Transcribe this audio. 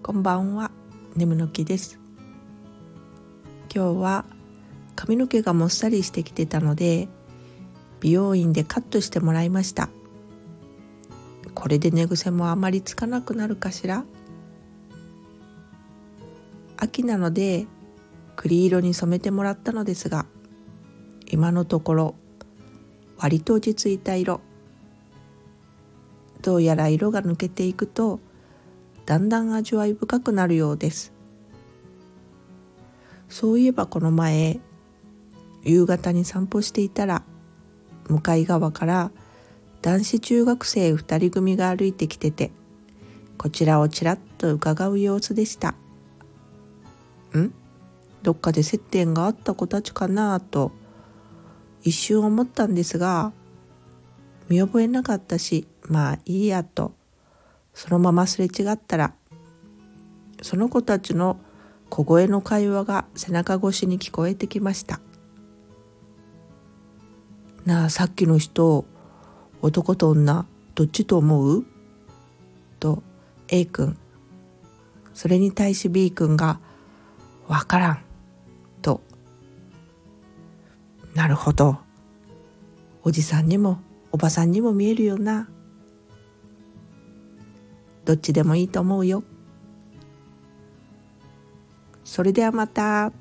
こんばんは、眠の木です。今日は髪の毛がもっさりしてきてたので美容院でカットしてもらいました。これで寝癖もあまりつかなくなるかしら？秋なので栗色に染めてもらったのですが今のところ割と落ち着いた色。どうやら色が抜けていくとだんだん味わい深くなるようです。そういえばこの前夕方に散歩していたら向かい側から男子中学生2人組が歩いてきててこちらをちらっと伺う様子でしたん？どっかで接点があった子たちかな？と一瞬思ったんですが見覚えなかったしまあいいやと。そのまますれ違ったらその子たちの小声の会話が背中越しに聞こえてきましたなあさっきの人男と女どっちと思う？と A 君それに対し B 君が「わからん」となるほど。おじさんにもおばさんにも見えるよな。どっちでもいいと思うよそれではまた。